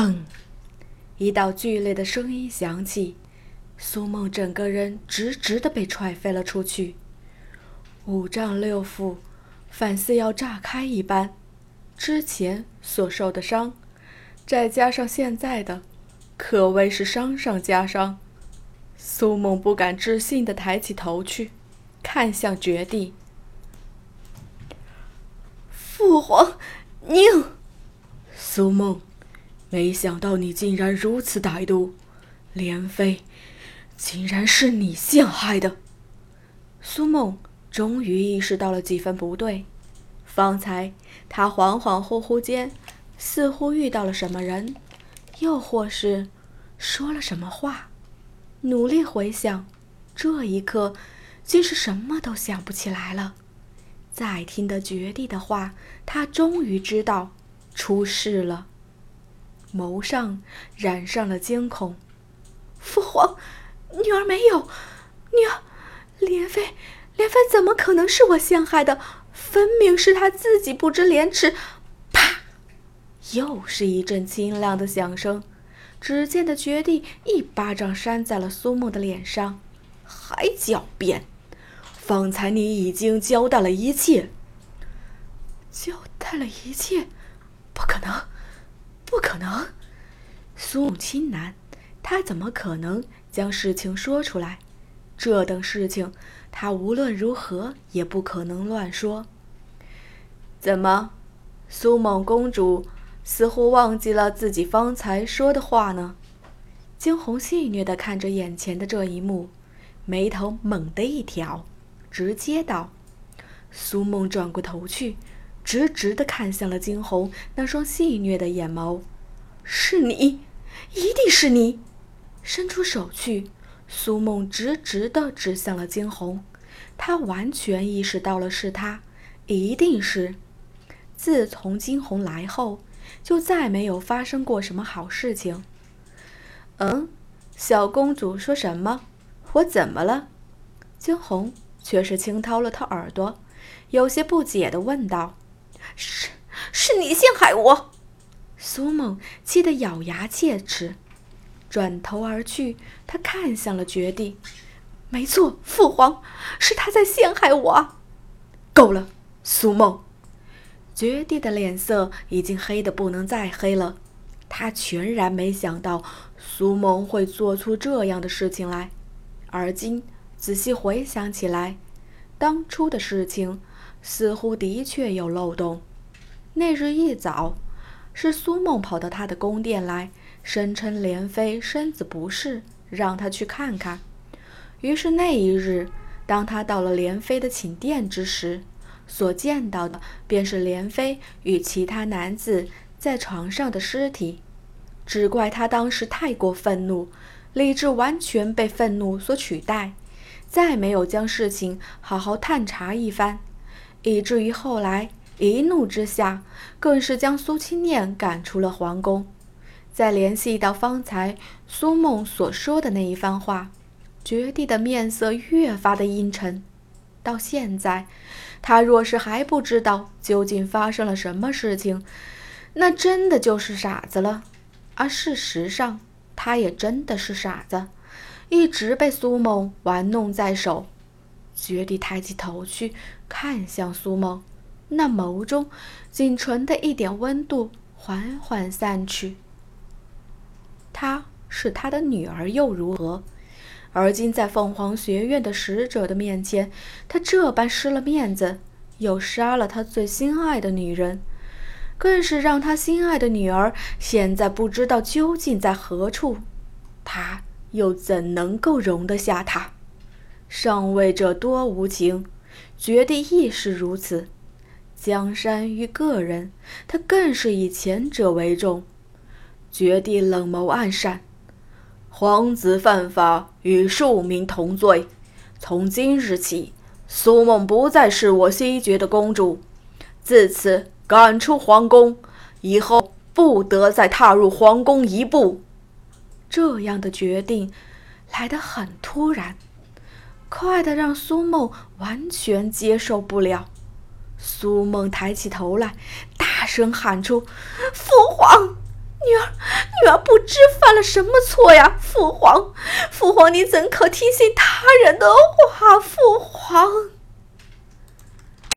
砰！一道剧烈的声音响起，苏梦整个人直直的被踹飞了出去，五脏六腑反似要炸开一般。之前所受的伤，再加上现在的，可谓是伤上加伤。苏梦不敢置信的抬起头去，看向绝地。父皇，宁！苏梦。没想到你竟然如此歹毒，莲妃，竟然是你陷害的。苏梦终于意识到了几分不对，方才他恍恍惚惚间，似乎遇到了什么人，又或是说了什么话。努力回想，这一刻竟是什么都想不起来了。再听得绝地的话，他终于知道出事了。眸上染上了惊恐，父皇，女儿没有，女儿，莲妃，莲妃怎么可能是我陷害的？分明是她自己不知廉耻！啪！又是一阵清亮的响声，只见的绝地一巴掌扇在了苏梦的脸上，还狡辩！方才你已经交代了一切，交代了一切，不可能！不可能，苏梦亲喃：“他怎么可能将事情说出来？这等事情，他无论如何也不可能乱说。”怎么，苏梦公主似乎忘记了自己方才说的话呢？惊鸿戏谑地看着眼前的这一幕，眉头猛地一挑，直接道：“苏梦，转过头去。”直直地看向了惊鸿那双戏谑的眼眸，是你，一定是你！伸出手去，苏梦直直地指向了惊鸿，他完全意识到了是他，一定是。自从惊鸿来后，就再没有发生过什么好事情。嗯，小公主说什么？我怎么了？惊鸿却是轻掏了掏耳朵，有些不解地问道。是，是你陷害我！苏梦气得咬牙切齿，转头而去。他看向了绝地，没错，父皇，是他在陷害我。够了，苏梦！绝地的脸色已经黑得不能再黑了。他全然没想到苏梦会做出这样的事情来，而今仔细回想起来，当初的事情。似乎的确有漏洞。那日一早，是苏梦跑到他的宫殿来，声称莲妃身子不适，让他去看看。于是那一日，当他到了莲妃的寝殿之时，所见到的便是莲妃与其他男子在床上的尸体。只怪他当时太过愤怒，理智完全被愤怒所取代，再没有将事情好好探查一番。以至于后来一怒之下，更是将苏清念赶出了皇宫。再联系到方才苏梦所说的那一番话，绝地的面色越发的阴沉。到现在，他若是还不知道究竟发生了什么事情，那真的就是傻子了。而事实上，他也真的是傻子，一直被苏梦玩弄在手。绝地抬起头去，看向苏梦，那眸中仅存的一点温度缓缓散去。她是他的女儿又如何？而今在凤凰学院的使者的面前，他这般失了面子，又杀了他最心爱的女人，更是让他心爱的女儿现在不知道究竟在何处。他又怎能够容得下他？上位者多无情，绝地亦是如此。江山与个人，他更是以前者为重。绝地冷眸暗闪，皇子犯法与庶民同罪。从今日起，苏梦不再是我西绝的公主，自此赶出皇宫，以后不得再踏入皇宫一步。这样的决定来得很突然。快的让苏梦完全接受不了。苏梦抬起头来，大声喊出：“父皇，女儿，女儿不知犯了什么错呀？父皇，父皇，你怎可听信他人的话？父皇